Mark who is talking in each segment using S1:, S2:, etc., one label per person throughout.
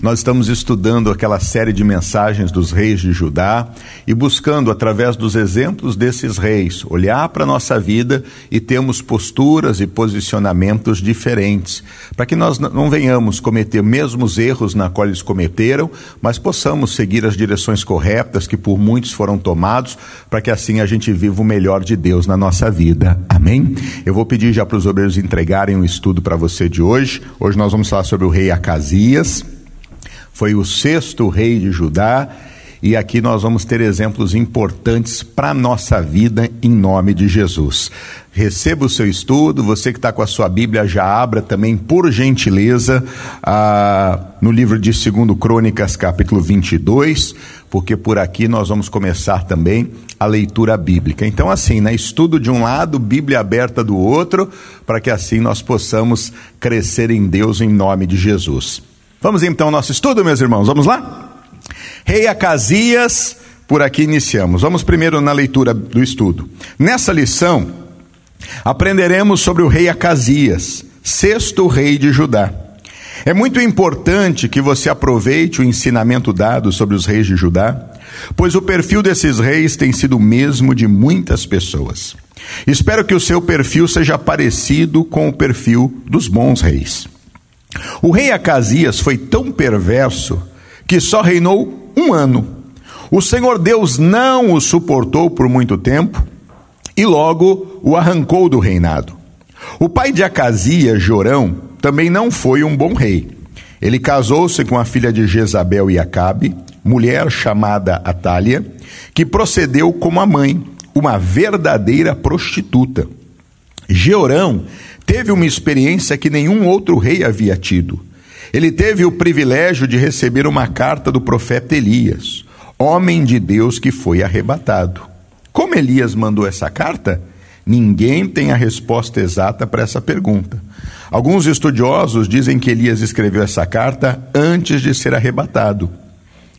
S1: Nós estamos estudando aquela série de mensagens dos reis de Judá e buscando, através dos exemplos desses reis, olhar para a nossa vida e termos posturas e posicionamentos diferentes, para que nós não venhamos cometer mesmos erros na qual eles cometeram, mas possamos seguir as direções corretas que por muitos foram tomados, para que assim a gente viva o melhor de Deus na nossa vida. Amém? Eu vou pedir já para os obreiros entregarem o um estudo para você de hoje. Hoje nós vamos falar sobre o rei Acasias foi o sexto rei de Judá, e aqui nós vamos ter exemplos importantes para a nossa vida em nome de Jesus. Receba o seu estudo, você que está com a sua Bíblia, já abra também, por gentileza, no livro de 2 Crônicas, capítulo 22, porque por aqui nós vamos começar também a leitura bíblica. Então, assim, né, estudo de um lado, Bíblia aberta do outro, para que assim nós possamos crescer em Deus em nome de Jesus. Vamos então ao nosso estudo, meus irmãos. Vamos lá? Rei Acasias, por aqui iniciamos. Vamos primeiro na leitura do estudo. Nessa lição, aprenderemos sobre o rei Acasias, sexto rei de Judá. É muito importante que você aproveite o ensinamento dado sobre os reis de Judá, pois o perfil desses reis tem sido o mesmo de muitas pessoas. Espero que o seu perfil seja parecido com o perfil dos bons reis. O rei Acasias foi tão perverso que só reinou um ano. O Senhor Deus não o suportou por muito tempo e logo o arrancou do reinado. O pai de Acasias, Jorão, também não foi um bom rei. Ele casou-se com a filha de Jezabel e Acabe, mulher chamada Atália, que procedeu como a mãe, uma verdadeira prostituta. Jeorão teve uma experiência que nenhum outro rei havia tido. Ele teve o privilégio de receber uma carta do profeta Elias, homem de Deus que foi arrebatado. Como Elias mandou essa carta? Ninguém tem a resposta exata para essa pergunta. Alguns estudiosos dizem que Elias escreveu essa carta antes de ser arrebatado.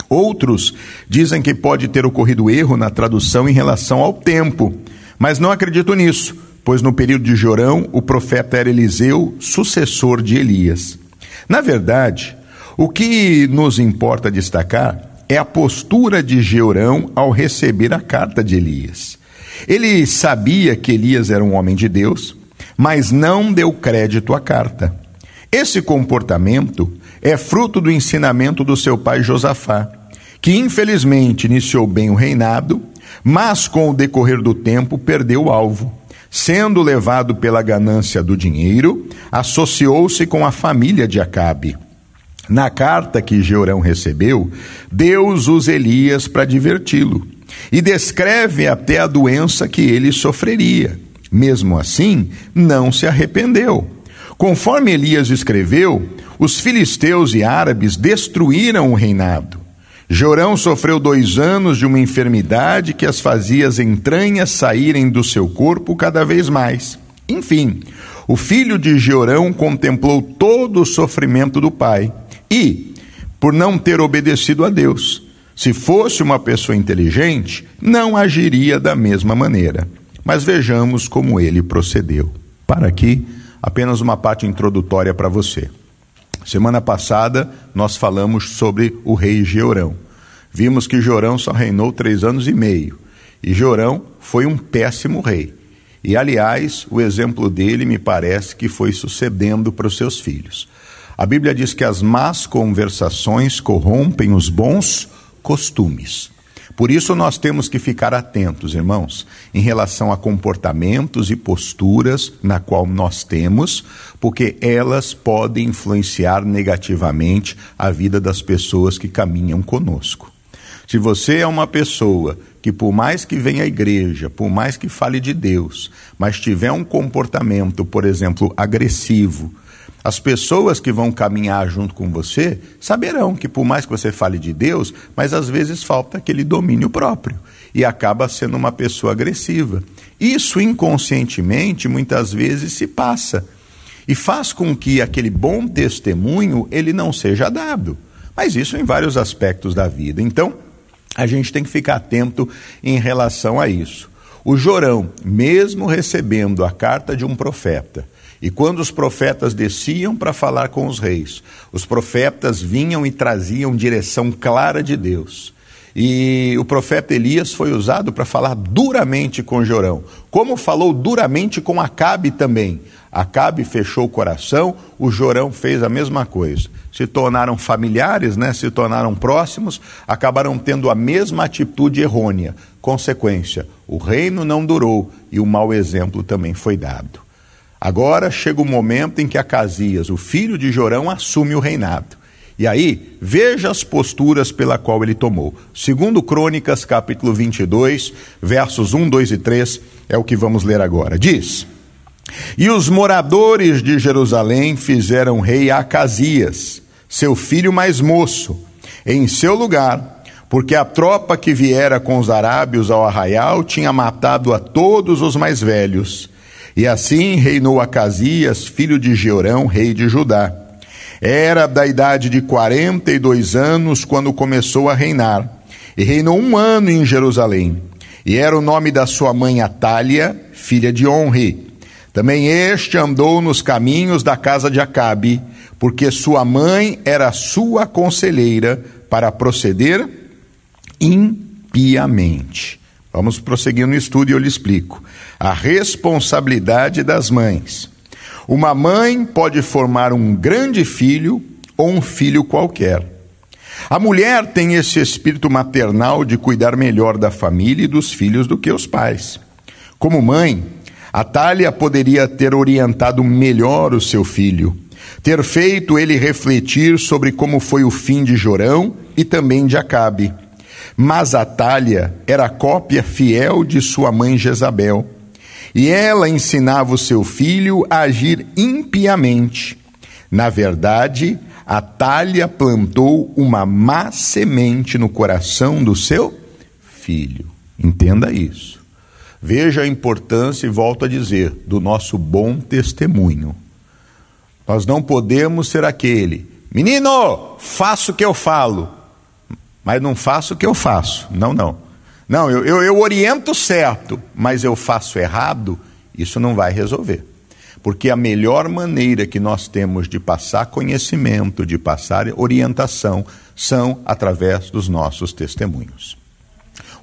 S1: Outros dizem que pode ter ocorrido erro na tradução em relação ao tempo, mas não acredito nisso pois no período de Jorão o profeta era Eliseu, sucessor de Elias. Na verdade, o que nos importa destacar é a postura de Jeorão ao receber a carta de Elias. Ele sabia que Elias era um homem de Deus, mas não deu crédito à carta. Esse comportamento é fruto do ensinamento do seu pai Josafá, que infelizmente iniciou bem o reinado, mas com o decorrer do tempo perdeu o alvo. Sendo levado pela ganância do dinheiro, associou-se com a família de Acabe. Na carta que Jeorão recebeu, Deus usa Elias para diverti-lo e descreve até a doença que ele sofreria. Mesmo assim, não se arrependeu. Conforme Elias escreveu, os filisteus e árabes destruíram o reinado. Jorão sofreu dois anos de uma enfermidade que as fazia as entranhas saírem do seu corpo cada vez mais. Enfim, o filho de Jorão contemplou todo o sofrimento do pai e, por não ter obedecido a Deus, se fosse uma pessoa inteligente, não agiria da mesma maneira. Mas vejamos como ele procedeu. Para aqui, apenas uma parte introdutória para você. Semana passada nós falamos sobre o rei Georão. Vimos que Jorão só reinou três anos e meio. E Jorão foi um péssimo rei. E, aliás, o exemplo dele me parece que foi sucedendo para os seus filhos. A Bíblia diz que as más conversações corrompem os bons costumes. Por isso nós temos que ficar atentos, irmãos, em relação a comportamentos e posturas na qual nós temos, porque elas podem influenciar negativamente a vida das pessoas que caminham conosco. Se você é uma pessoa que, por mais que venha à igreja, por mais que fale de Deus, mas tiver um comportamento, por exemplo, agressivo, as pessoas que vão caminhar junto com você saberão que, por mais que você fale de Deus, mas às vezes falta aquele domínio próprio e acaba sendo uma pessoa agressiva. Isso inconscientemente muitas vezes se passa e faz com que aquele bom testemunho ele não seja dado. Mas isso em vários aspectos da vida. Então, a gente tem que ficar atento em relação a isso. O Jorão, mesmo recebendo a carta de um profeta, E quando os profetas desciam para falar com os reis, os profetas vinham e traziam direção clara de Deus. E o profeta Elias foi usado para falar duramente com Jorão, como falou duramente com Acabe também. Acabe fechou o coração, o Jorão fez a mesma coisa. Se tornaram familiares, né? se tornaram próximos, acabaram tendo a mesma atitude errônea. Consequência: o reino não durou e o mau exemplo também foi dado. Agora chega o momento em que Acasias, o filho de Jorão, assume o reinado. E aí, veja as posturas pela qual ele tomou. Segundo Crônicas, capítulo 22, versos 1, 2 e 3, é o que vamos ler agora. Diz: E os moradores de Jerusalém fizeram rei Acasias, seu filho mais moço, em seu lugar, porque a tropa que viera com os arábios ao arraial tinha matado a todos os mais velhos. E assim reinou Acasias, filho de Jeorão, rei de Judá. Era da idade de 42 anos quando começou a reinar, e reinou um ano em Jerusalém. E era o nome da sua mãe Atália, filha de Onre. Também este andou nos caminhos da casa de Acabe, porque sua mãe era sua conselheira para proceder impiamente. Vamos prosseguir no estudo e eu lhe explico. A responsabilidade das mães. Uma mãe pode formar um grande filho ou um filho qualquer. A mulher tem esse espírito maternal de cuidar melhor da família e dos filhos do que os pais. Como mãe, Atália poderia ter orientado melhor o seu filho, ter feito ele refletir sobre como foi o fim de Jorão e também de Acabe. Mas Atália era cópia fiel de sua mãe Jezabel e ela ensinava o seu filho a agir impiamente. Na verdade, Atalha plantou uma má semente no coração do seu filho. Entenda isso. Veja a importância, e volto a dizer, do nosso bom testemunho. Nós não podemos ser aquele, menino, faço o que eu falo, mas não faço o que eu faço. Não, não. Não, eu, eu, eu oriento certo, mas eu faço errado, isso não vai resolver. Porque a melhor maneira que nós temos de passar conhecimento, de passar orientação, são através dos nossos testemunhos.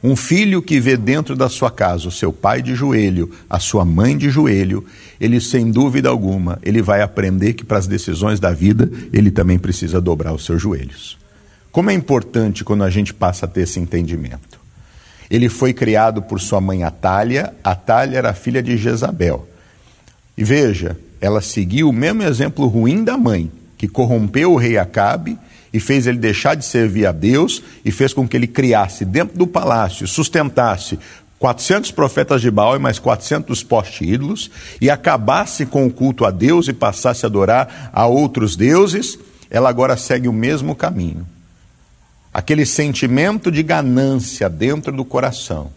S1: Um filho que vê dentro da sua casa o seu pai de joelho, a sua mãe de joelho, ele sem dúvida alguma, ele vai aprender que para as decisões da vida, ele também precisa dobrar os seus joelhos. Como é importante quando a gente passa a ter esse entendimento. Ele foi criado por sua mãe Atália. Atália era filha de Jezabel. E veja, ela seguiu o mesmo exemplo ruim da mãe, que corrompeu o rei Acabe e fez ele deixar de servir a Deus e fez com que ele criasse dentro do palácio, sustentasse 400 profetas de Baal e mais 400 poste-ídolos e acabasse com o culto a Deus e passasse a adorar a outros deuses, ela agora segue o mesmo caminho aquele sentimento de ganância dentro do coração,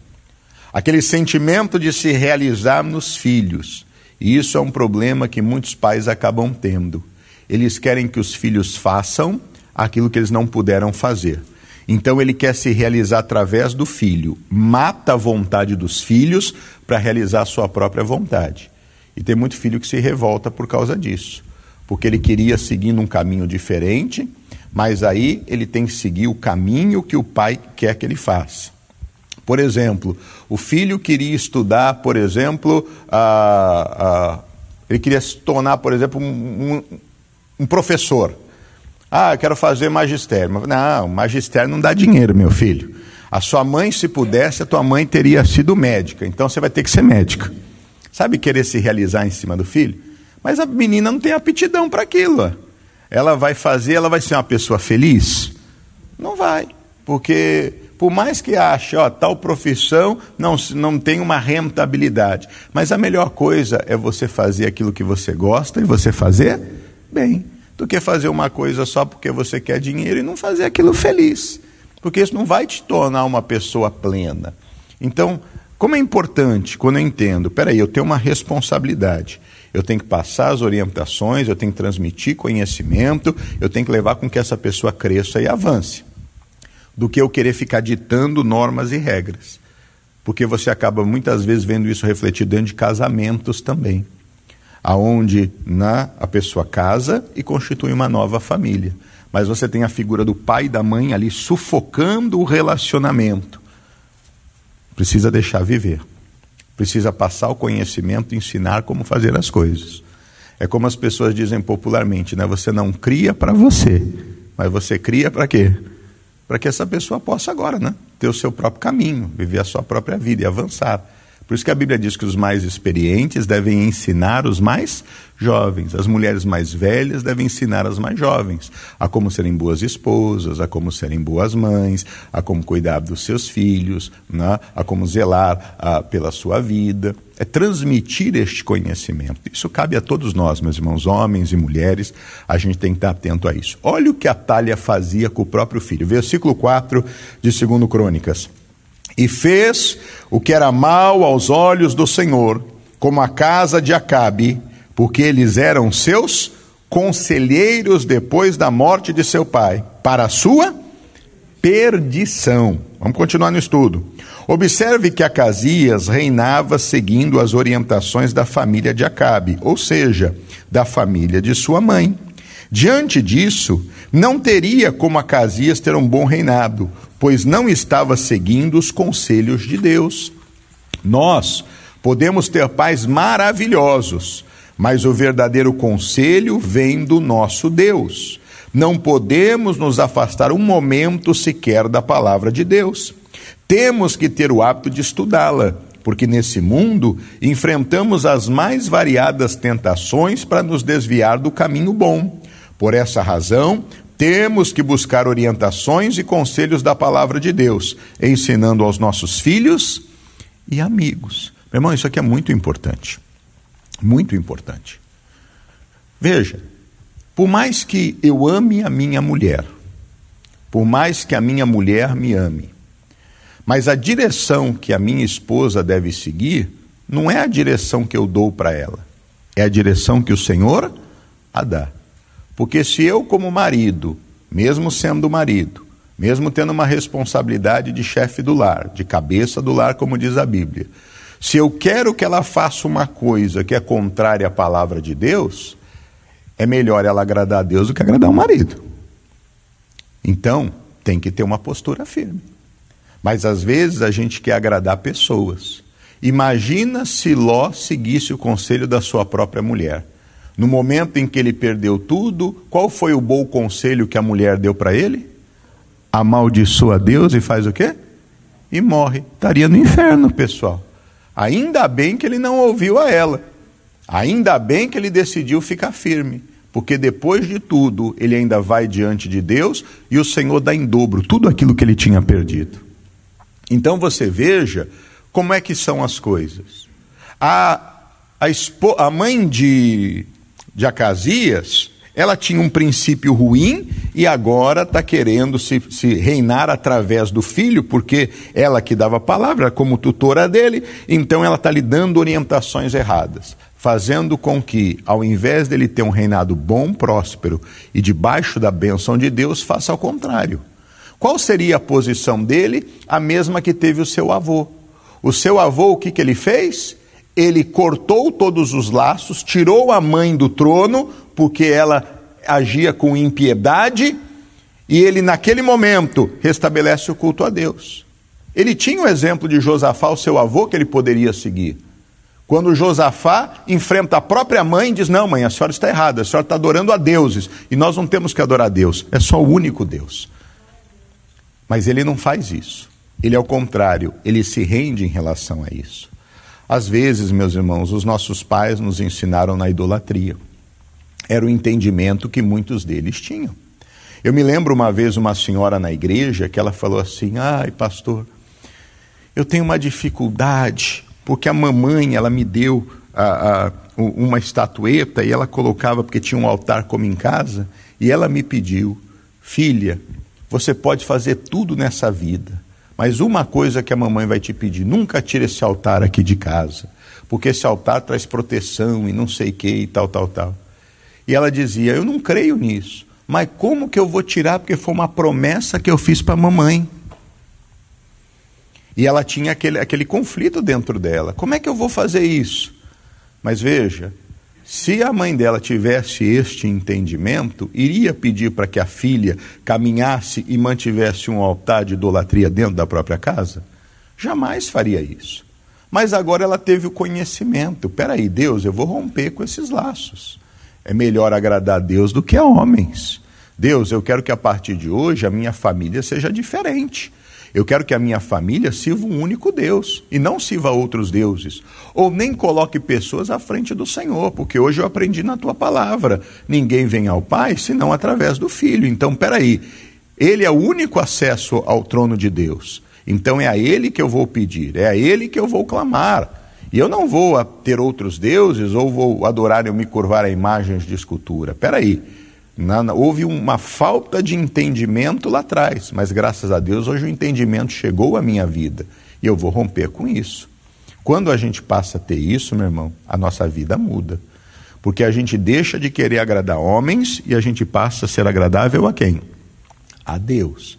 S1: aquele sentimento de se realizar nos filhos. E isso é um problema que muitos pais acabam tendo. Eles querem que os filhos façam aquilo que eles não puderam fazer. Então ele quer se realizar através do filho, mata a vontade dos filhos para realizar a sua própria vontade. E tem muito filho que se revolta por causa disso, porque ele queria seguir um caminho diferente mas aí ele tem que seguir o caminho que o pai quer que ele faça. Por exemplo, o filho queria estudar, por exemplo, ele queria se tornar, por exemplo, um, um, professor. Ah, eu quero fazer magistério. Não, magistério não dá dinheiro, meu filho. A sua mãe, se pudesse, a tua mãe teria sido médica. Então você vai ter que ser médica. Sabe querer se realizar em cima do filho? Mas a menina não tem aptidão para aquilo ela vai fazer, ela vai ser uma pessoa feliz? Não vai, porque por mais que ache, ó, tal profissão não, não tem uma rentabilidade, mas a melhor coisa é você fazer aquilo que você gosta e você fazer bem, do que fazer uma coisa só porque você quer dinheiro e não fazer aquilo feliz, porque isso não vai te tornar uma pessoa plena. Então, como é importante quando eu entendo, peraí, eu tenho uma responsabilidade eu tenho que passar as orientações, eu tenho que transmitir conhecimento, eu tenho que levar com que essa pessoa cresça e avance, do que eu querer ficar ditando normas e regras. Porque você acaba muitas vezes vendo isso refletido dentro de casamentos também. aonde na a pessoa casa e constitui uma nova família. Mas você tem a figura do pai e da mãe ali sufocando o relacionamento. Precisa deixar viver. Precisa passar o conhecimento, ensinar como fazer as coisas. É como as pessoas dizem popularmente, né? Você não cria para você, mas você cria para quê? Para que essa pessoa possa agora, né? Ter o seu próprio caminho, viver a sua própria vida e avançar. Por isso que a Bíblia diz que os mais experientes devem ensinar os mais jovens, as mulheres mais velhas devem ensinar as mais jovens a como serem boas esposas, a como serem boas mães, a como cuidar dos seus filhos, né? a como zelar a, ah, pela sua vida. É transmitir este conhecimento. Isso cabe a todos nós, meus irmãos, homens e mulheres, a gente tem que estar atento a isso. Olha o que a Talha fazia com o próprio filho. Versículo 4 de 2 Crônicas e fez o que era mal aos olhos do Senhor, como a casa de Acabe, porque eles eram seus conselheiros depois da morte de seu pai, para a sua perdição. Vamos continuar no estudo. Observe que Acasias reinava seguindo as orientações da família de Acabe, ou seja, da família de sua mãe. Diante disso, não teria como Acasias ter um bom reinado, pois não estava seguindo os conselhos de Deus. Nós podemos ter pais maravilhosos, mas o verdadeiro conselho vem do nosso Deus. Não podemos nos afastar um momento sequer da palavra de Deus. Temos que ter o hábito de estudá-la, porque nesse mundo enfrentamos as mais variadas tentações para nos desviar do caminho bom. Por essa razão, temos que buscar orientações e conselhos da palavra de Deus, ensinando aos nossos filhos e amigos. Meu irmão, isso aqui é muito importante. Muito importante. Veja, por mais que eu ame a minha mulher, por mais que a minha mulher me ame, mas a direção que a minha esposa deve seguir não é a direção que eu dou para ela, é a direção que o Senhor a dá. Porque se eu, como marido, mesmo sendo marido, mesmo tendo uma responsabilidade de chefe do lar, de cabeça do lar, como diz a Bíblia, se eu quero que ela faça uma coisa que é contrária à palavra de Deus, é melhor ela agradar a Deus do que agradar o marido. Então, tem que ter uma postura firme. Mas às vezes a gente quer agradar pessoas. Imagina se Ló seguisse o conselho da sua própria mulher. No momento em que ele perdeu tudo, qual foi o bom conselho que a mulher deu para ele? Amaldiçoa Deus e faz o quê? E morre. Estaria no inferno, pessoal. Ainda bem que ele não ouviu a ela. Ainda bem que ele decidiu ficar firme. Porque depois de tudo, ele ainda vai diante de Deus e o Senhor dá em dobro tudo aquilo que ele tinha perdido. Então você veja como é que são as coisas. A, a, a mãe de de Acasias, ela tinha um princípio ruim e agora está querendo se, se, reinar através do filho, porque ela que dava a palavra como tutora dele, então ela está lhe dando orientações erradas, fazendo com que, ao invés dele ter um reinado bom, próspero e debaixo da bênção de Deus, faça ao contrário. Qual seria a posição dele? A mesma que teve o seu avô. O seu avô, o que, que ele fez? Ele cortou todos os laços, tirou a mãe do trono, porque ela agia com impiedade, e ele, naquele momento, restabelece o culto a Deus. Ele tinha o exemplo de Josafá, o seu avô, que ele poderia seguir. Quando Josafá enfrenta a própria mãe e diz: Não, mãe, a senhora está errada, a senhora está adorando a deuses, e nós não temos que adorar a Deus, é só o único Deus. Mas ele não faz isso. Ele, ao contrário, ele se rende em relação a isso. Às vezes, meus irmãos, os nossos pais nos ensinaram na idolatria. Era o entendimento que muitos deles tinham. Eu me lembro uma vez uma senhora na igreja que ela falou assim: "Ai, pastor, eu tenho uma dificuldade porque a mamãe ela me deu a, a, uma estatueta e ela colocava porque tinha um altar como em casa e ela me pediu, filha, você pode fazer tudo nessa vida, mas uma coisa que a mamãe vai te pedir: nunca tire esse altar aqui de casa, porque esse altar traz proteção e não sei o que e tal, tal, tal. E ela dizia: Eu não creio nisso, mas como que eu vou tirar? Porque foi uma promessa que eu fiz para a mamãe. E ela tinha aquele, aquele conflito dentro dela: como é que eu vou fazer isso? Mas veja, Se a mãe dela tivesse este entendimento, iria pedir para que a filha caminhasse e mantivesse um altar de idolatria dentro da própria casa? Jamais faria isso. Mas agora ela teve o conhecimento. Peraí, Deus, eu vou romper com esses laços. É melhor agradar a Deus do que a homens. Deus, eu quero que a partir de hoje a minha família seja diferente. Eu quero que a minha família sirva um único Deus e não sirva outros deuses. Ou nem coloque pessoas à frente do Senhor, porque hoje eu aprendi na tua palavra: ninguém vem ao Pai senão através do Filho. Então, peraí, ele é o único acesso ao trono de Deus. Então é a ele que eu vou pedir, é a ele que eu vou clamar. E eu não vou ter outros deuses ou vou adorar e me curvar a imagens de escultura. Peraí. aí houve uma falta de entendimento lá atrás, mas graças a Deus hoje o entendimento chegou à minha vida e eu vou romper com isso. Quando a gente passa a ter isso, meu irmão, a nossa vida muda. Porque a gente deixa de querer agradar homens e a gente passa a ser agradável a quem? A Deus.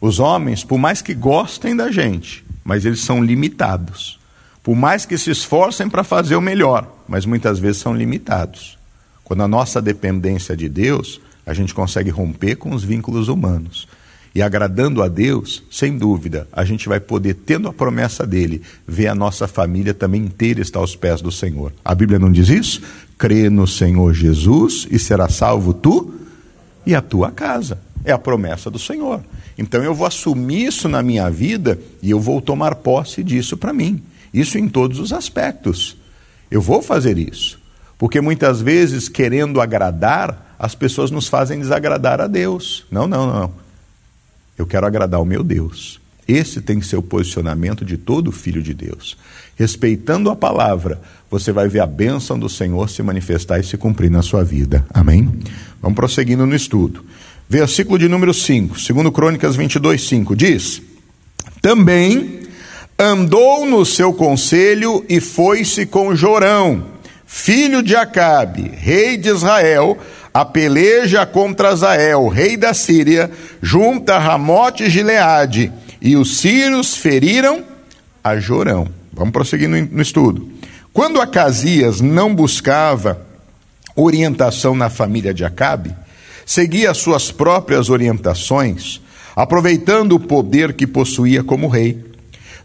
S1: Os homens, por mais que gostem da gente, mas eles são limitados. Por mais que se esforcem para fazer o melhor, mas muitas vezes são limitados. Quando a nossa dependência de Deus, a gente consegue romper com os vínculos humanos. E agradando a Deus, sem dúvida, a gente vai poder, tendo a promessa dele, ver a nossa família também inteira estar aos pés do Senhor. A Bíblia não diz isso? Crê no Senhor Jesus e será salvo tu e a tua casa. É a promessa do Senhor. Então eu vou assumir isso na minha vida e eu vou tomar posse disso para mim. Isso em todos os aspectos. Eu vou fazer isso. Porque muitas vezes, querendo agradar, as pessoas nos fazem desagradar a Deus. Não, não, não. Eu quero agradar o meu Deus. Esse tem que ser o posicionamento de todo filho de Deus. Respeitando a palavra, você vai ver a bênção do Senhor se manifestar e se cumprir na sua vida. Amém? Vamos prosseguindo no estudo. Versículo de número 5, segundo Crônicas 22, 5, diz: Também andou no seu conselho e foi-se com Jorão, filho de Acabe, rei de Israel, a peleja contra Azael, rei da Síria, junto a Ramote Gileade, e os sírios feriram a Jorão. Vamos prosseguir no estudo. Quando Acasias não buscava orientação na família de Acabe, seguia suas próprias orientações, aproveitando o poder que possuía como rei.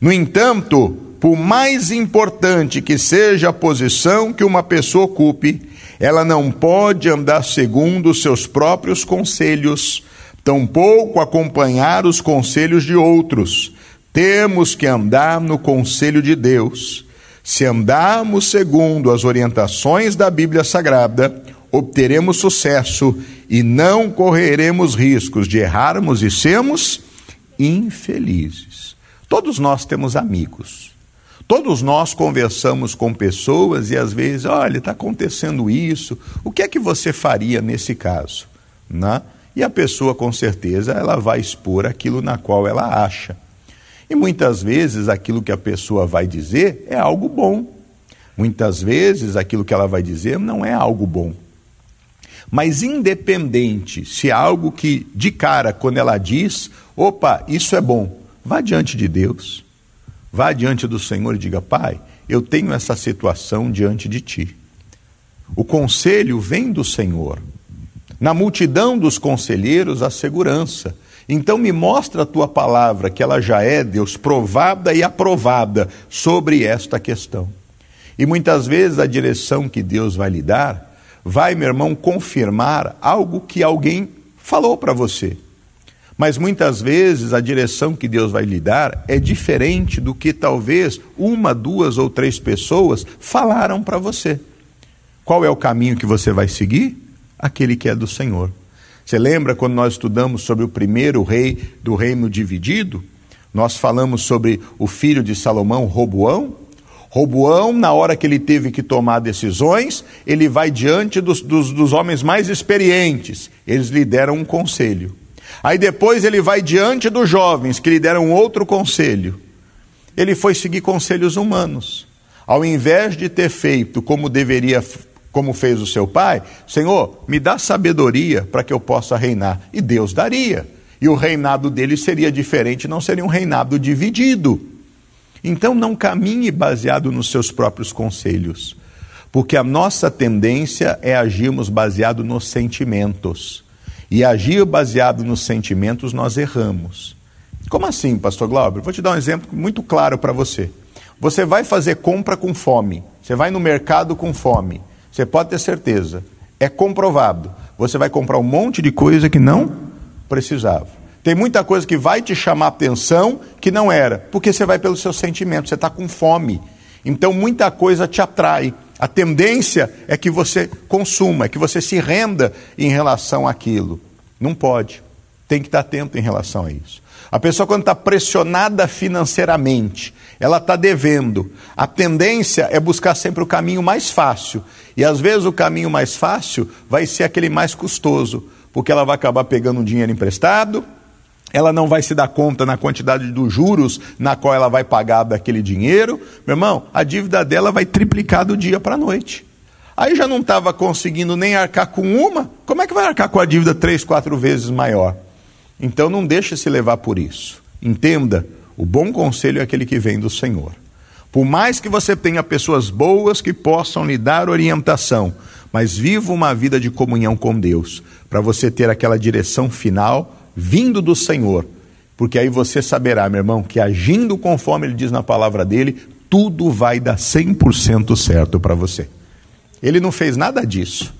S1: No entanto, por mais importante que seja a posição que uma pessoa ocupe, ela não pode andar segundo os seus próprios conselhos, tampouco acompanhar os conselhos de outros. Temos que andar no conselho de Deus. Se andarmos segundo as orientações da Bíblia Sagrada, obteremos sucesso e não correremos riscos de errarmos e sermos infelizes. Todos nós temos amigos. Todos nós conversamos com pessoas e às vezes, olha, está acontecendo isso, o que é que você faria nesse caso? Né? E a pessoa, com certeza, ela vai expor aquilo na qual ela acha. E muitas vezes aquilo que a pessoa vai dizer é algo bom. Muitas vezes aquilo que ela vai dizer não é algo bom. Mas independente se é algo que de cara, quando ela diz, opa, isso é bom, vá diante de Deus. Vá diante do Senhor e diga: Pai, eu tenho essa situação diante de ti. O conselho vem do Senhor. Na multidão dos conselheiros, a segurança. Então me mostra a tua palavra, que ela já é, Deus, provada e aprovada sobre esta questão. E muitas vezes a direção que Deus vai lhe dar vai, meu irmão, confirmar algo que alguém falou para você. Mas muitas vezes a direção que Deus vai lhe dar é diferente do que talvez uma, duas ou três pessoas falaram para você. Qual é o caminho que você vai seguir? Aquele que é do Senhor. Você lembra quando nós estudamos sobre o primeiro rei do reino dividido? Nós falamos sobre o filho de Salomão, Roboão. Roboão, na hora que ele teve que tomar decisões, ele vai diante dos, dos, dos homens mais experientes. Eles lhe deram um conselho. Aí depois ele vai diante dos jovens que lhe deram outro conselho. Ele foi seguir conselhos humanos. Ao invés de ter feito como deveria, como fez o seu pai, Senhor, me dá sabedoria para que eu possa reinar. E Deus daria. E o reinado dele seria diferente, não seria um reinado dividido. Então não caminhe baseado nos seus próprios conselhos. Porque a nossa tendência é agirmos baseado nos sentimentos. E agir baseado nos sentimentos, nós erramos. Como assim, pastor Glauber? Vou te dar um exemplo muito claro para você. Você vai fazer compra com fome. Você vai no mercado com fome. Você pode ter certeza. É comprovado. Você vai comprar um monte de coisa que não precisava. Tem muita coisa que vai te chamar atenção que não era, porque você vai pelos seus sentimentos, você está com fome. Então muita coisa te atrai. A tendência é que você consuma, é que você se renda em relação àquilo. Não pode. Tem que estar atento em relação a isso. A pessoa, quando está pressionada financeiramente, ela está devendo. A tendência é buscar sempre o caminho mais fácil. E às vezes o caminho mais fácil vai ser aquele mais custoso, porque ela vai acabar pegando um dinheiro emprestado, ela não vai se dar conta na quantidade dos juros na qual ela vai pagar daquele dinheiro. Meu irmão, a dívida dela vai triplicar do dia para a noite. Aí já não estava conseguindo nem arcar com uma, como é que vai arcar com a dívida três, quatro vezes maior? Então não deixe se levar por isso. Entenda, o bom conselho é aquele que vem do Senhor. Por mais que você tenha pessoas boas que possam lhe dar orientação, mas viva uma vida de comunhão com Deus, para você ter aquela direção final vindo do Senhor, porque aí você saberá, meu irmão, que agindo conforme ele diz na palavra dele, tudo vai dar 100% certo para você. Ele não fez nada disso.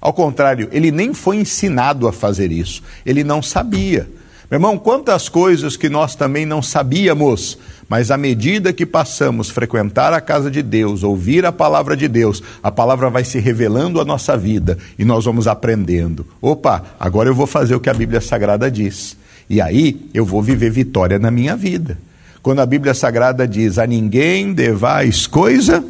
S1: Ao contrário, ele nem foi ensinado a fazer isso. Ele não sabia. Meu irmão, quantas coisas que nós também não sabíamos, mas à medida que passamos a frequentar a casa de Deus, ouvir a palavra de Deus, a palavra vai se revelando à nossa vida e nós vamos aprendendo. Opa, agora eu vou fazer o que a Bíblia Sagrada diz. E aí eu vou viver vitória na minha vida. Quando a Bíblia Sagrada diz: a ninguém devais coisa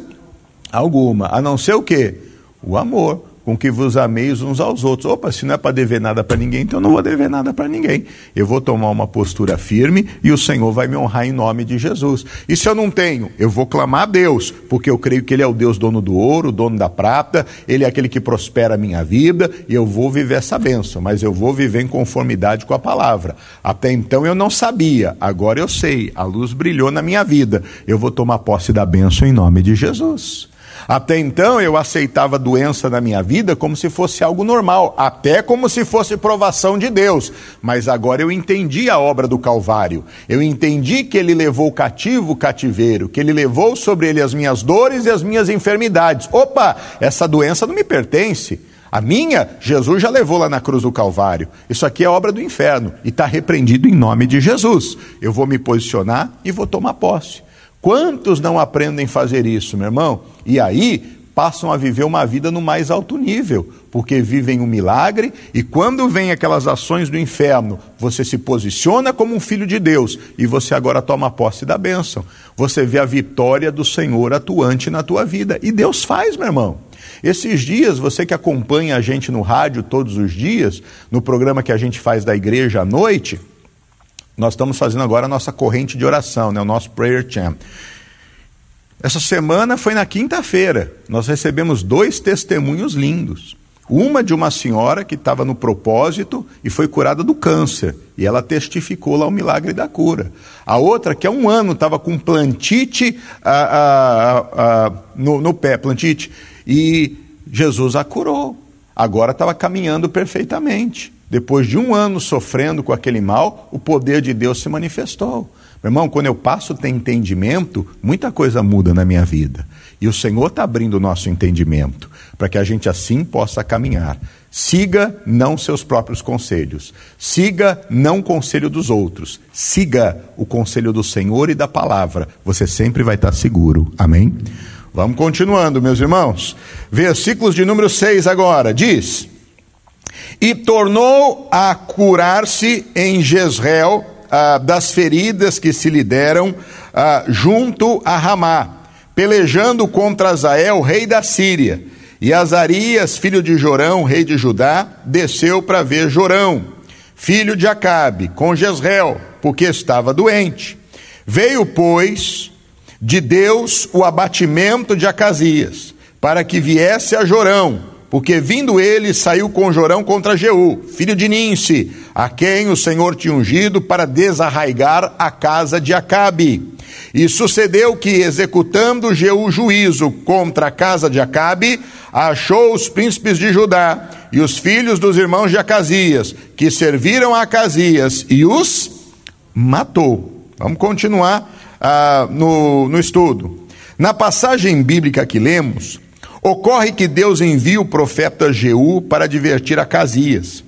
S1: alguma, a não ser o quê? O amor com que vos ameis uns aos outros. Opa, se não é para dever nada para ninguém, então eu não vou dever nada para ninguém. Eu vou tomar uma postura firme e o Senhor vai me honrar em nome de Jesus. E se eu não tenho, eu vou clamar a Deus, porque eu creio que Ele é o Deus dono do ouro, dono da prata, Ele é aquele que prospera a minha vida e eu vou viver essa bênção, mas eu vou viver em conformidade com a palavra. Até então eu não sabia, agora eu sei, a luz brilhou na minha vida. Eu vou tomar posse da bênção em nome de Jesus. Até então eu aceitava a doença na minha vida como se fosse algo normal, até como se fosse provação de Deus. Mas agora eu entendi a obra do Calvário. Eu entendi que ele levou cativo o cativeiro, que ele levou sobre ele as minhas dores e as minhas enfermidades. Opa, essa doença não me pertence. A minha, Jesus já levou lá na cruz do Calvário. Isso aqui é obra do inferno e está repreendido em nome de Jesus. Eu vou me posicionar e vou tomar posse. Quantos não aprendem a fazer isso, meu irmão? E aí passam a viver uma vida no mais alto nível, porque vivem um milagre e quando vem aquelas ações do inferno, você se posiciona como um filho de Deus e você agora toma posse da bênção. Você vê a vitória do Senhor atuante na tua vida. E Deus faz, meu irmão. Esses dias, você que acompanha a gente no rádio todos os dias, no programa que a gente faz da igreja à noite, nós estamos fazendo agora a nossa corrente de oração, né, o nosso prayer chant. Essa semana foi na quinta-feira. Nós recebemos dois testemunhos lindos. Uma de uma senhora que estava no propósito e foi curada do câncer. E ela testificou lá o milagre da cura. A outra, que há um ano estava com plantite no, no pé, plantite, e Jesus a curou. Agora estava caminhando perfeitamente. Depois de um ano sofrendo com aquele mal, o poder de Deus se manifestou. Meu irmão, quando eu passo a ter entendimento, muita coisa muda na minha vida. E o Senhor está abrindo o nosso entendimento, para que a gente assim possa caminhar. Siga não seus próprios conselhos. Siga não o conselho dos outros. Siga o conselho do Senhor e da palavra. Você sempre vai estar seguro. Amém? Vamos continuando, meus irmãos. Versículos de número 6 agora. Diz e tornou a curar-se em Jezreel ah, das feridas que se lhe deram ah, junto a Ramá, pelejando contra Azael, rei da Síria. E Azarias, filho de Jorão, rei de Judá, desceu para ver Jorão, filho de Acabe, com Jezreel, porque estava doente. Veio, pois, de Deus o abatimento de Acasias, para que viesse a Jorão, porque vindo ele, saiu com Jorão contra Jeú, filho de Ninse, a quem o Senhor tinha ungido para desarraigar a casa de Acabe. E sucedeu que, executando Jeú juízo contra a casa de Acabe, achou os príncipes de Judá e os filhos dos irmãos de Acasias, que serviram a Acasias, e os matou. Vamos continuar ah, no, no estudo. Na passagem bíblica que lemos, ocorre que Deus envia o profeta Jeú para advertir Acasias.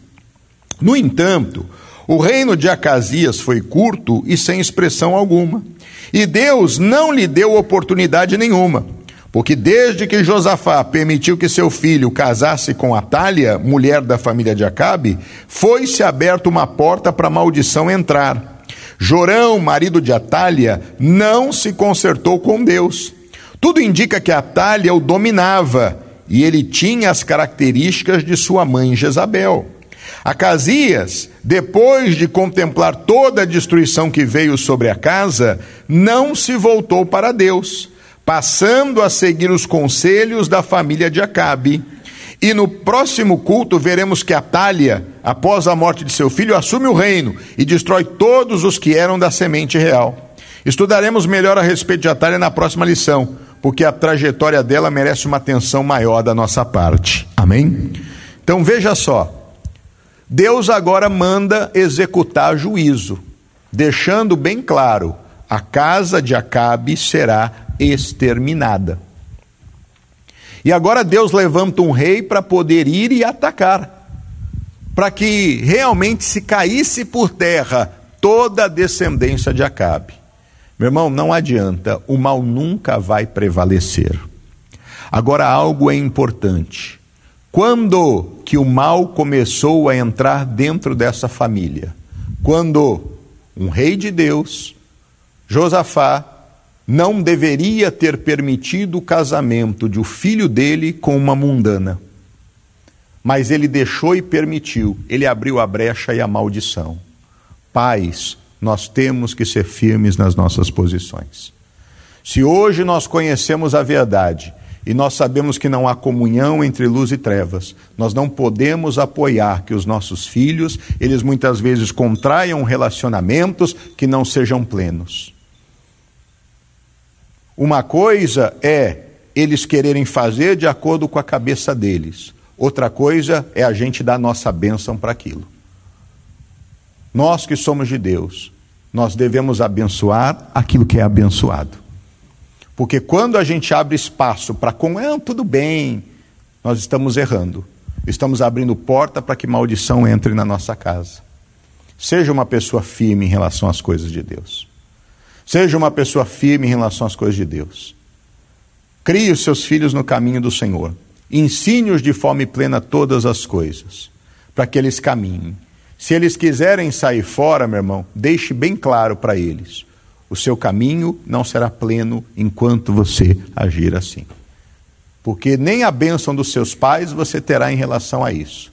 S1: No entanto, o reino de Acasias foi curto e sem expressão alguma. E Deus não lhe deu oportunidade nenhuma, porque desde que Josafá permitiu que seu filho casasse com Atália, mulher da família de Acabe, foi-se aberta uma porta para a maldição entrar. Jorão, marido de Atália, não se consertou com Deus. Tudo indica que Atália o dominava e ele tinha as características de sua mãe Jezabel. Acasias, depois de contemplar toda a destruição que veio sobre a casa, não se voltou para Deus, passando a seguir os conselhos da família de Acabe. E no próximo culto veremos que Atália, após a morte de seu filho, assume o reino e destrói todos os que eram da semente real. Estudaremos melhor a respeito de Atália na próxima lição, porque a trajetória dela merece uma atenção maior da nossa parte. Amém? Então veja só. Deus agora manda executar juízo, deixando bem claro: a casa de Acabe será exterminada. E agora Deus levanta um rei para poder ir e atacar, para que realmente se caísse por terra toda a descendência de Acabe. Meu irmão, não adianta, o mal nunca vai prevalecer. Agora, algo é importante. Quando que o mal começou a entrar dentro dessa família? Quando um rei de Deus, Josafá, não deveria ter permitido o casamento de o um filho dele com uma mundana. Mas ele deixou e permitiu, ele abriu a brecha e a maldição. Pais, nós temos que ser firmes nas nossas posições. Se hoje nós conhecemos a verdade e nós sabemos que não há comunhão entre luz e trevas. Nós não podemos apoiar que os nossos filhos, eles muitas vezes contraiam relacionamentos que não sejam plenos. Uma coisa é eles quererem fazer de acordo com a cabeça deles. Outra coisa é a gente dar nossa bênção para aquilo. Nós que somos de Deus, nós devemos abençoar aquilo que é abençoado. Porque quando a gente abre espaço para com, é tudo bem, nós estamos errando. Estamos abrindo porta para que maldição entre na nossa casa. Seja uma pessoa firme em relação às coisas de Deus. Seja uma pessoa firme em relação às coisas de Deus. Crie os seus filhos no caminho do Senhor. Ensine-os de forma plena todas as coisas, para que eles caminhem. Se eles quiserem sair fora, meu irmão, deixe bem claro para eles o seu caminho não será pleno enquanto você agir assim. Porque nem a bênção dos seus pais você terá em relação a isso.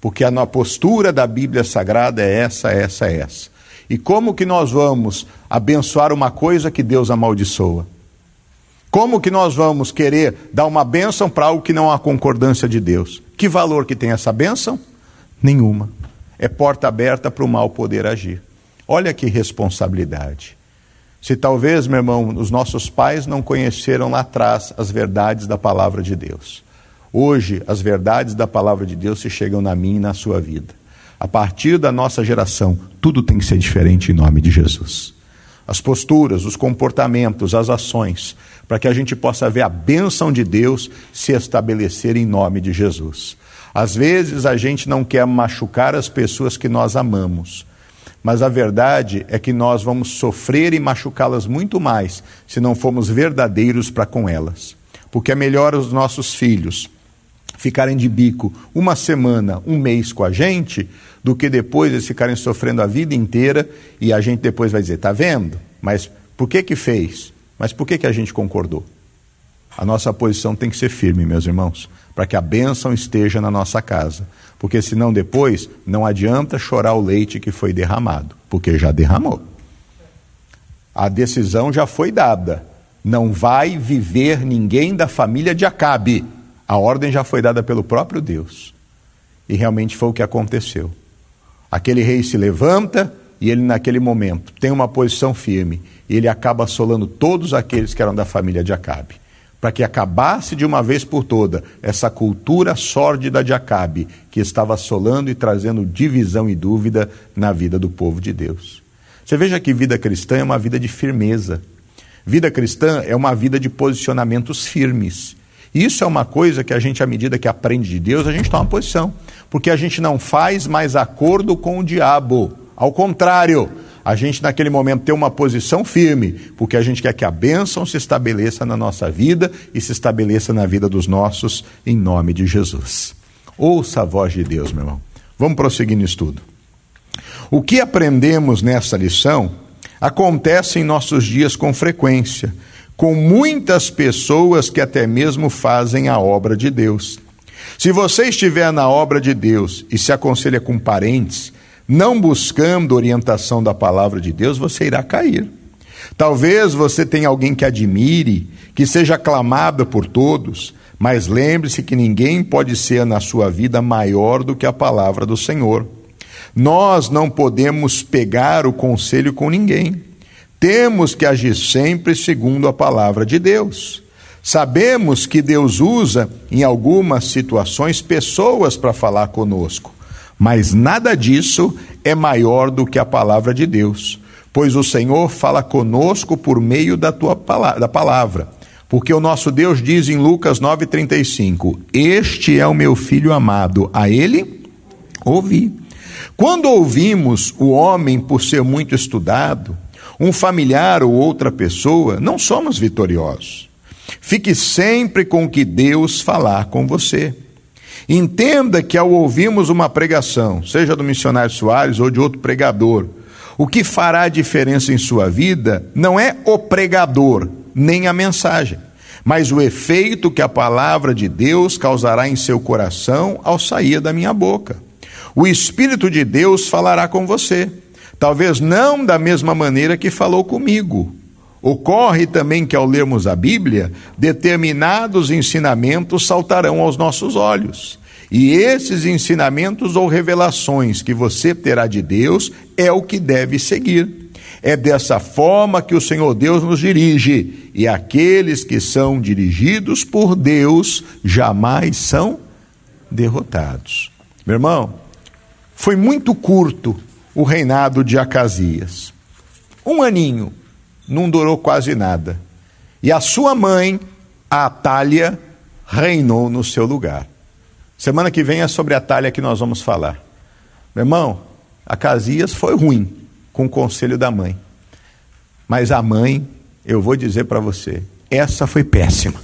S1: Porque a postura da Bíblia Sagrada é essa, essa, essa. E como que nós vamos abençoar uma coisa que Deus amaldiçoa? Como que nós vamos querer dar uma bênção para algo que não há concordância de Deus? Que valor que tem essa bênção? Nenhuma. É porta aberta para o mal poder agir. Olha que responsabilidade. Se talvez, meu irmão, os nossos pais não conheceram lá atrás as verdades da palavra de Deus. Hoje, as verdades da palavra de Deus se chegam na minha e na sua vida. A partir da nossa geração, tudo tem que ser diferente em nome de Jesus. As posturas, os comportamentos, as ações, para que a gente possa ver a bênção de Deus se estabelecer em nome de Jesus. Às vezes a gente não quer machucar as pessoas que nós amamos, mas a verdade é que nós vamos sofrer e machucá-las muito mais se não formos verdadeiros para com elas. Porque é melhor os nossos filhos ficarem de bico uma semana, um mês com a gente, do que depois eles ficarem sofrendo a vida inteira e a gente depois vai dizer: tá vendo? Mas por que que fez? Mas por que que a gente concordou? A nossa posição tem que ser firme, meus irmãos, para que a bênção esteja na nossa casa porque senão depois não adianta chorar o leite que foi derramado, porque já derramou. A decisão já foi dada. Não vai viver ninguém da família de Acabe. A ordem já foi dada pelo próprio Deus. E realmente foi o que aconteceu. Aquele rei se levanta, e ele, naquele momento, tem uma posição firme e ele acaba assolando todos aqueles que eram da família de Acabe. Para que acabasse de uma vez por toda essa cultura sórdida de Acabe, que estava assolando e trazendo divisão e dúvida na vida do povo de Deus. Você veja que vida cristã é uma vida de firmeza. Vida cristã é uma vida de posicionamentos firmes. Isso é uma coisa que a gente, à medida que aprende de Deus, a gente toma posição. Porque a gente não faz mais acordo com o diabo. Ao contrário, a gente naquele momento tem uma posição firme, porque a gente quer que a bênção se estabeleça na nossa vida e se estabeleça na vida dos nossos, em nome de Jesus. Ouça a voz de Deus, meu irmão. Vamos prosseguir no estudo. O que aprendemos nessa lição acontece em nossos dias com frequência, com muitas pessoas que até mesmo fazem a obra de Deus. Se você estiver na obra de Deus e se aconselha com parentes, não buscando orientação da palavra de Deus, você irá cair. Talvez você tenha alguém que admire, que seja aclamado por todos, mas lembre-se que ninguém pode ser na sua vida maior do que a palavra do Senhor. Nós não podemos pegar o conselho com ninguém. Temos que agir sempre segundo a palavra de Deus. Sabemos que Deus usa, em algumas situações, pessoas para falar conosco. Mas nada disso é maior do que a palavra de Deus, pois o Senhor fala conosco por meio da tua palavra, da palavra. Porque o nosso Deus diz em Lucas 9:35: Este é o meu filho amado, a ele ouvi. Quando ouvimos o homem por ser muito estudado, um familiar ou outra pessoa, não somos vitoriosos. Fique sempre com o que Deus falar com você. Entenda que ao ouvirmos uma pregação, seja do missionário Soares ou de outro pregador, o que fará a diferença em sua vida não é o pregador, nem a mensagem, mas o efeito que a palavra de Deus causará em seu coração ao sair da minha boca. O Espírito de Deus falará com você, talvez não da mesma maneira que falou comigo. Ocorre também que ao lermos a Bíblia, determinados ensinamentos saltarão aos nossos olhos. E esses ensinamentos ou revelações que você terá de Deus é o que deve seguir. É dessa forma que o Senhor Deus nos dirige, e aqueles que são dirigidos por Deus jamais são derrotados. Meu irmão, foi muito curto o reinado de Acasias. Um aninho, não durou quase nada. E a sua mãe, a Atália, reinou no seu lugar. Semana que vem é sobre a talha que nós vamos falar. Meu irmão, a Casias foi ruim com o conselho da mãe. Mas a mãe, eu vou dizer para você, essa foi péssima.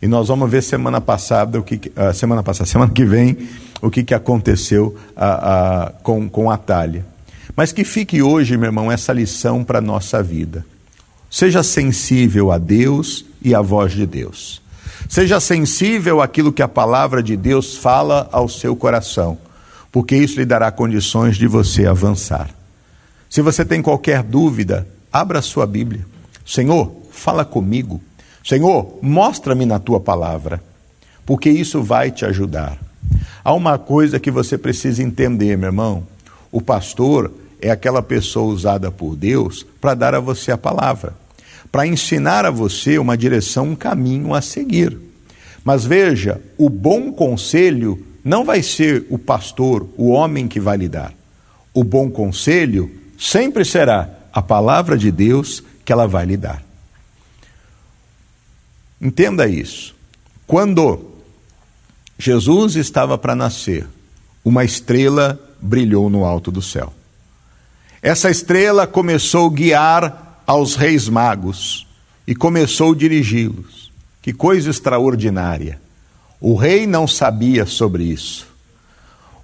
S1: E nós vamos ver semana passada, o que, uh, semana passada, semana que vem, o que, que aconteceu uh, uh, com, com a talha. Mas que fique hoje, meu irmão, essa lição para a nossa vida. Seja sensível a Deus e à voz de Deus. Seja sensível àquilo que a palavra de Deus fala ao seu coração, porque isso lhe dará condições de você avançar. Se você tem qualquer dúvida, abra sua Bíblia. Senhor, fala comigo. Senhor, mostra-me na tua palavra, porque isso vai te ajudar. Há uma coisa que você precisa entender, meu irmão. O pastor é aquela pessoa usada por Deus para dar a você a palavra para ensinar a você uma direção, um caminho a seguir. Mas veja, o bom conselho não vai ser o pastor, o homem que vai lhe dar. O bom conselho sempre será a palavra de Deus que ela vai lhe dar. Entenda isso. Quando Jesus estava para nascer, uma estrela brilhou no alto do céu. Essa estrela começou a guiar aos reis magos e começou a dirigi-los. Que coisa extraordinária! O rei não sabia sobre isso.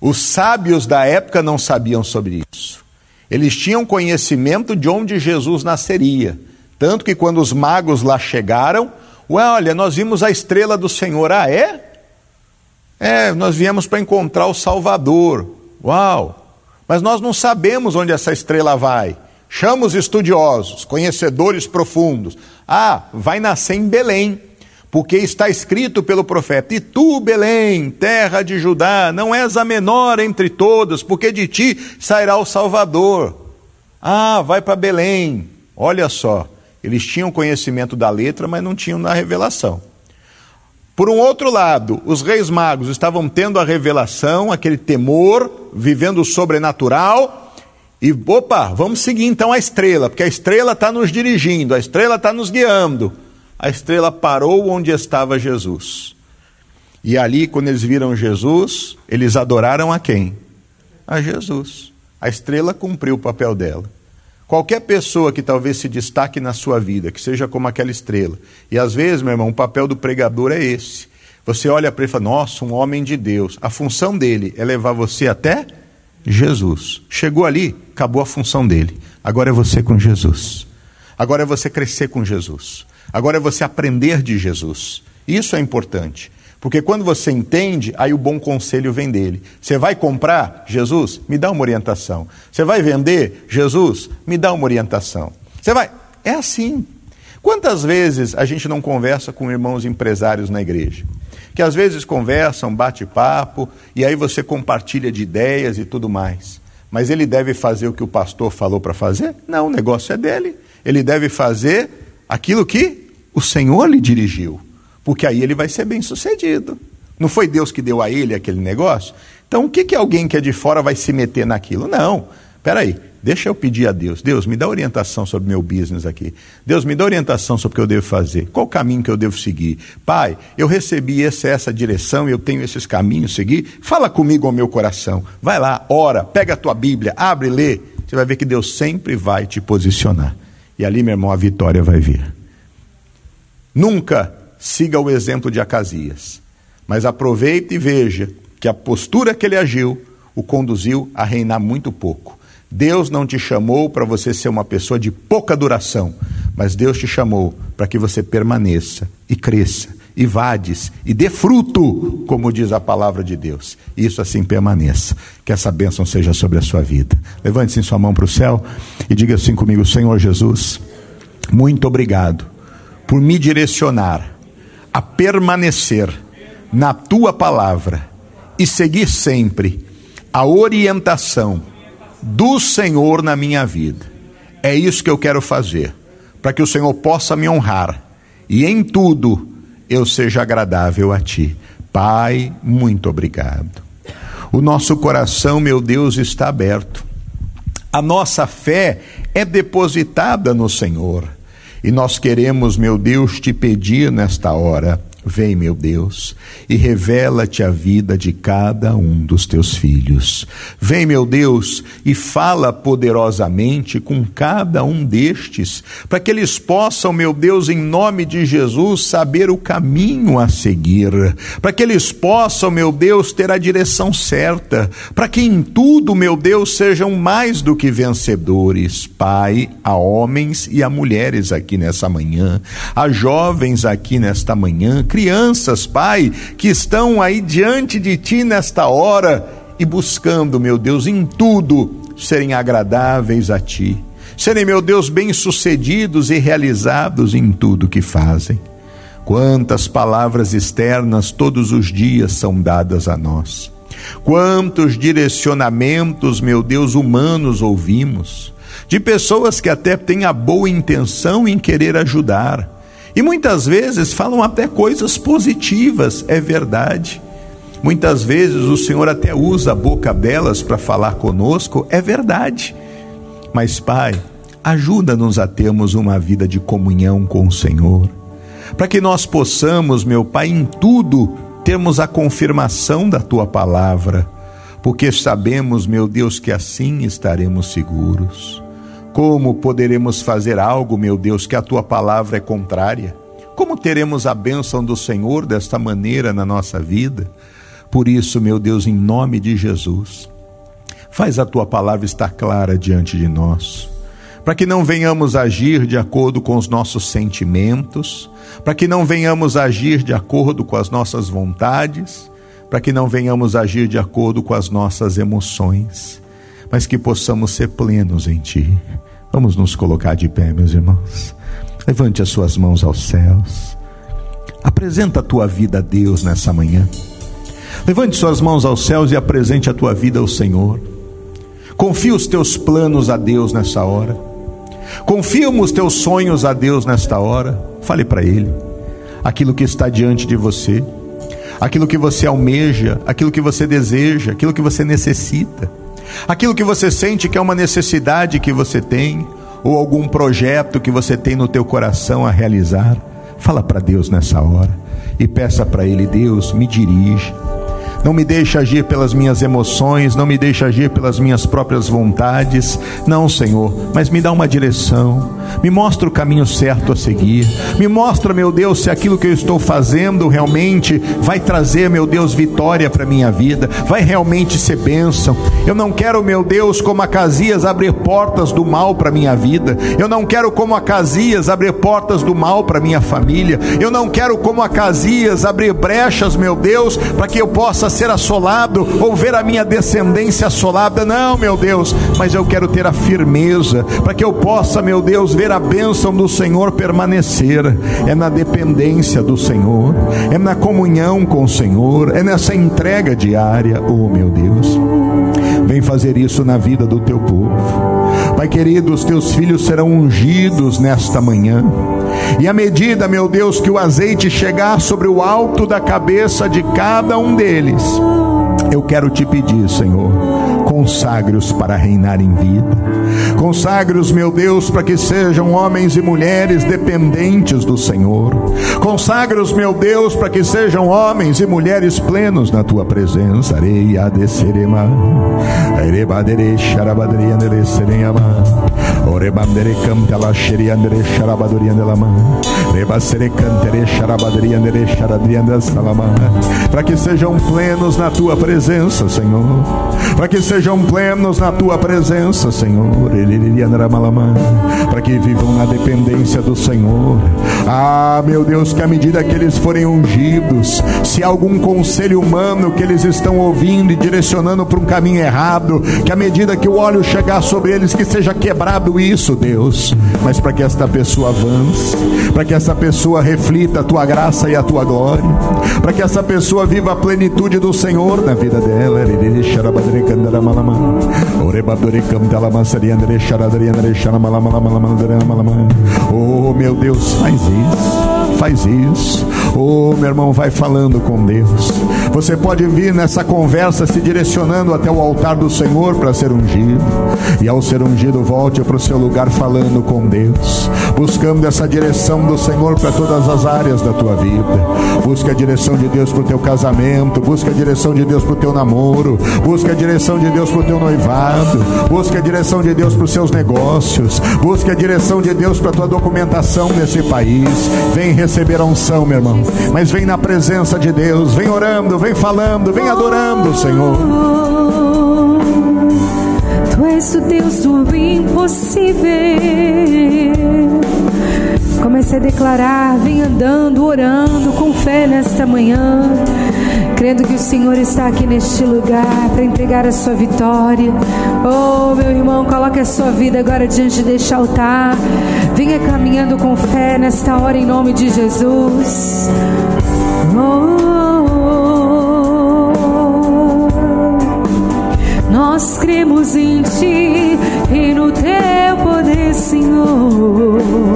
S1: Os sábios da época não sabiam sobre isso. Eles tinham conhecimento de onde Jesus nasceria. Tanto que quando os magos lá chegaram, ué, olha, nós vimos a estrela do Senhor. Ah, é? É, nós viemos para encontrar o Salvador. Uau! Mas nós não sabemos onde essa estrela vai. Chama os estudiosos, conhecedores profundos. Ah, vai nascer em Belém, porque está escrito pelo profeta: E tu, Belém, terra de Judá, não és a menor entre todas, porque de ti sairá o Salvador. Ah, vai para Belém. Olha só, eles tinham conhecimento da letra, mas não tinham na revelação. Por um outro lado, os reis magos estavam tendo a revelação, aquele temor, vivendo o sobrenatural, e opa, vamos seguir então a estrela, porque a estrela está nos dirigindo, a estrela está nos guiando. A estrela parou onde estava Jesus. E ali, quando eles viram Jesus, eles adoraram a quem? A Jesus. A estrela cumpriu o papel dela. Qualquer pessoa que talvez se destaque na sua vida, que seja como aquela estrela. E às vezes, meu irmão, o papel do pregador é esse. Você olha para ele e fala: Nossa, um homem de Deus. A função dele é levar você até Jesus. Chegou ali, acabou a função dele. Agora é você com Jesus. Agora é você crescer com Jesus. Agora é você aprender de Jesus. Isso é importante. Porque quando você entende, aí o bom conselho vem dele. Você vai comprar? Jesus, me dá uma orientação. Você vai vender? Jesus, me dá uma orientação. Você vai. É assim. Quantas vezes a gente não conversa com irmãos empresários na igreja? Que às vezes conversam, bate papo, e aí você compartilha de ideias e tudo mais. Mas ele deve fazer o que o pastor falou para fazer? Não, o negócio é dele. Ele deve fazer aquilo que o Senhor lhe dirigiu porque aí ele vai ser bem sucedido. Não foi Deus que deu a ele aquele negócio? Então o que, que alguém que é de fora vai se meter naquilo? Não. Peraí, deixa eu pedir a Deus. Deus, me dá orientação sobre meu business aqui. Deus, me dá orientação sobre o que eu devo fazer. Qual o caminho que eu devo seguir? Pai, eu recebi essa, essa direção, eu tenho esses caminhos seguir. Fala comigo ao meu coração. Vai lá, ora, pega a tua Bíblia, abre e lê. Você vai ver que Deus sempre vai te posicionar. E ali, meu irmão, a vitória vai vir. Nunca siga o exemplo de Acasias, mas aproveite e veja que a postura que ele agiu o conduziu a reinar muito pouco. Deus não te chamou para você ser uma pessoa de pouca duração, mas Deus te chamou para que você permaneça e cresça e vades e dê fruto, como diz a palavra de Deus. Isso assim permaneça. Que essa bênção seja sobre a sua vida. Levante-se sua mão para o céu e diga assim comigo: Senhor Jesus, muito obrigado por me direcionar a permanecer na tua palavra e seguir sempre a orientação do Senhor na minha vida. É isso que eu quero fazer, para que o Senhor possa me honrar e em tudo eu seja agradável a ti. Pai, muito obrigado. O nosso coração, meu Deus, está aberto. A nossa fé é depositada no Senhor. E nós queremos, meu Deus, te pedir nesta hora Vem, meu Deus, e revela-te a vida de cada um dos teus filhos. Vem, meu Deus, e fala poderosamente com cada um destes, para que eles possam, meu Deus, em nome de Jesus, saber o caminho a seguir, para que eles possam, meu Deus, ter a direção certa, para que em tudo, meu Deus, sejam mais do que vencedores. Pai, a homens e a mulheres aqui nessa manhã, a jovens aqui nesta manhã, crianças, Pai, que estão aí diante de Ti nesta hora e buscando, meu Deus, em tudo serem agradáveis a Ti, serem, meu Deus, bem-sucedidos e realizados em tudo que fazem. Quantas palavras externas todos os dias são dadas a nós. Quantos direcionamentos, meu Deus, humanos ouvimos, de pessoas que até têm a boa intenção em querer ajudar, e muitas vezes falam até coisas positivas, é verdade. Muitas vezes o Senhor até usa a boca delas para falar conosco, é verdade. Mas, Pai, ajuda-nos a termos uma vida de comunhão com o Senhor, para que nós possamos, meu Pai, em tudo termos a confirmação da tua palavra, porque sabemos, meu Deus, que assim estaremos seguros. Como poderemos fazer algo, meu Deus, que a tua palavra é contrária? Como teremos a bênção do Senhor desta maneira na nossa vida? Por isso, meu Deus, em nome de Jesus, faz a tua palavra estar clara diante de nós, para que não venhamos agir de acordo com os nossos sentimentos, para que não venhamos agir de acordo com as nossas vontades, para que não venhamos agir de acordo com as nossas emoções, mas que possamos ser plenos em Ti Vamos nos colocar de pé, meus irmãos. Levante as suas mãos aos céus. Apresenta a tua vida a Deus nessa manhã. Levante suas mãos aos céus e apresente a tua vida ao Senhor. Confia os teus planos a Deus nessa hora. Confia os teus sonhos a Deus nesta hora. Fale para Ele aquilo que está diante de você, aquilo que você almeja, aquilo que você deseja, aquilo que você necessita, aquilo que você sente que é uma necessidade que você tem, ou algum projeto que você tem no teu coração a realizar. Fala para Deus nessa hora e peça para Ele: Deus, me dirige não me deixe agir pelas minhas emoções, não me deixe agir pelas minhas próprias vontades. Não, Senhor, mas me dá uma direção, me mostra o caminho certo a seguir. Me mostra, meu Deus, se aquilo que eu estou fazendo realmente vai trazer, meu Deus, vitória para minha vida, vai realmente ser bênção. Eu não quero, meu Deus, como Acasias abrir portas do mal para minha vida. Eu não quero como Acasias abrir portas do mal para minha família. Eu não quero como Acasias abrir brechas, meu Deus, para que eu possa ser assolado ou ver a minha descendência assolada. Não, meu Deus, mas eu quero ter a firmeza para que eu possa, meu Deus, ver a bênção do Senhor permanecer. É na dependência do Senhor, é na comunhão com o Senhor, é nessa entrega diária. Oh, meu Deus, vem fazer isso na vida do teu povo. Pai querido, os teus filhos serão ungidos nesta manhã. E à medida, meu Deus, que o azeite chegar sobre o alto da cabeça de cada um deles, eu quero te pedir, Senhor, consagre-os para reinar em vida. Consagre-os, meu Deus, para que sejam homens e mulheres dependentes do Senhor. Consagre-os, meu Deus, para que sejam homens e mulheres plenos na tua presença. Areia descerema. Arebadere xarabadere serema. Orebandere cantela xeriandere xarabadoriandela Rebasere cantere xarabadoriandere xaradriandela salama. Para que sejam plenos na tua presença, Senhor. Para que sejam plenos na tua presença, Senhor. Para que vivam na dependência do Senhor. Ah, meu Deus, que à medida que eles forem ungidos, se algum conselho humano que eles estão ouvindo e direcionando para um caminho errado, que à medida que o óleo chegar sobre eles, que seja quebrado isso, Deus, mas para que esta pessoa avance, para que essa pessoa reflita a tua graça e a tua glória, para que essa pessoa viva a plenitude do Senhor na vida dela. Oh, meu Deus, faz isso, faz isso. Oh, meu irmão, vai falando com Deus. Você pode vir nessa conversa se direcionando até o altar do Senhor para ser ungido. E ao ser ungido, volte para o seu lugar falando com Deus, buscando essa direção do Senhor para todas as áreas da tua vida. Busca a direção de Deus para o teu casamento, busca a direção de Deus para o teu namoro, busca a direção de Deus para o teu noivado, busca a direção de Deus para os seus negócios, busca a direção de Deus para a tua documentação nesse país. Vem receber a unção, meu irmão mas vem na presença de Deus, vem orando, vem falando, vem adorando, Senhor.
S2: Tu és o Deus do impossível. Comece a declarar, vem andando, orando com fé nesta manhã, crendo que o Senhor está aqui neste lugar para entregar a sua vitória. Oh, meu irmão, coloque a sua vida agora diante deste altar. Venha caminhando com fé nesta hora em nome de Jesus. Oh, nós cremos em Ti e no Teu poder, Senhor.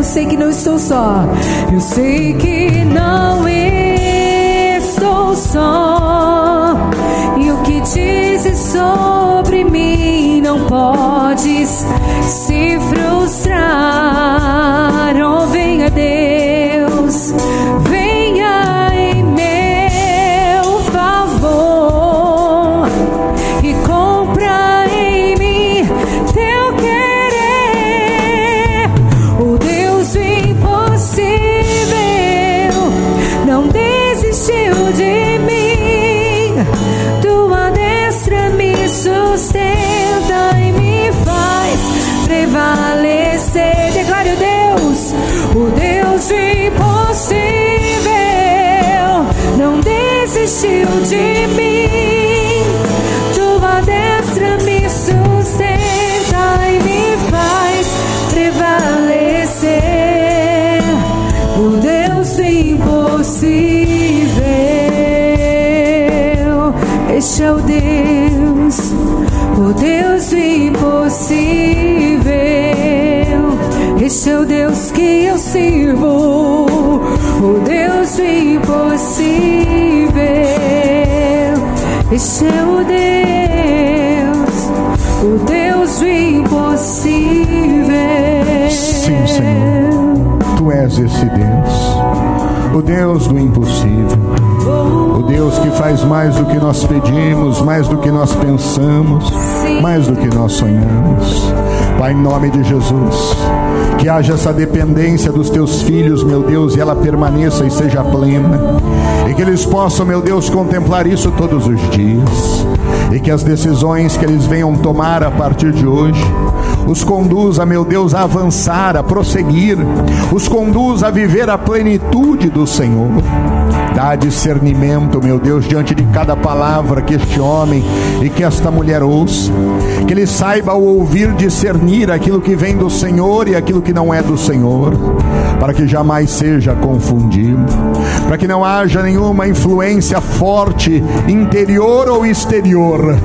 S2: Eu sei que não estou só. Eu sei que não estou só. E o que dizes sobre mim não podes Este é o Deus, o Deus do impossível.
S1: Sim, Senhor. Tu és esse Deus, o Deus do impossível, o Deus que faz mais do que nós pedimos, mais do que nós pensamos, mais do que nós sonhamos. Pai, em nome de Jesus, que haja essa dependência dos teus filhos, meu Deus, e ela permaneça e seja plena, e que eles possam, meu Deus, contemplar isso todos os dias, e que as decisões que eles venham tomar a partir de hoje, os conduza, meu Deus, a avançar, a prosseguir, os conduza a viver a plenitude do Senhor. Dá discernimento, meu Deus, diante de cada palavra que este homem e que esta mulher ouça, que ele saiba ao ouvir discernir aquilo que vem do Senhor e aquilo que não é do Senhor, para que jamais seja confundido, para que não haja nenhuma influência forte, interior ou exterior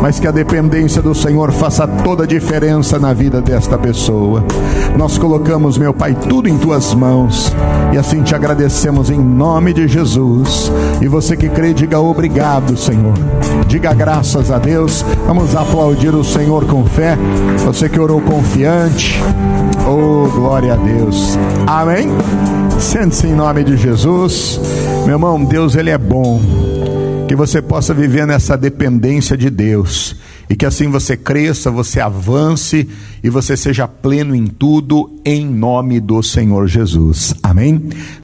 S1: mas que a dependência do Senhor faça toda a diferença na vida desta pessoa. Nós colocamos, meu Pai, tudo em tuas mãos e assim te agradecemos em nome de Jesus. E você que crê, diga obrigado, Senhor. Diga graças a Deus. Vamos aplaudir o Senhor com fé. Você que orou confiante. Oh, glória a Deus. Amém. Sente-se em nome de Jesus. Meu irmão, Deus ele é bom que você possa viver nessa dependência de Deus e que assim você cresça, você avance e você seja pleno em tudo, em nome do Senhor Jesus. Amém?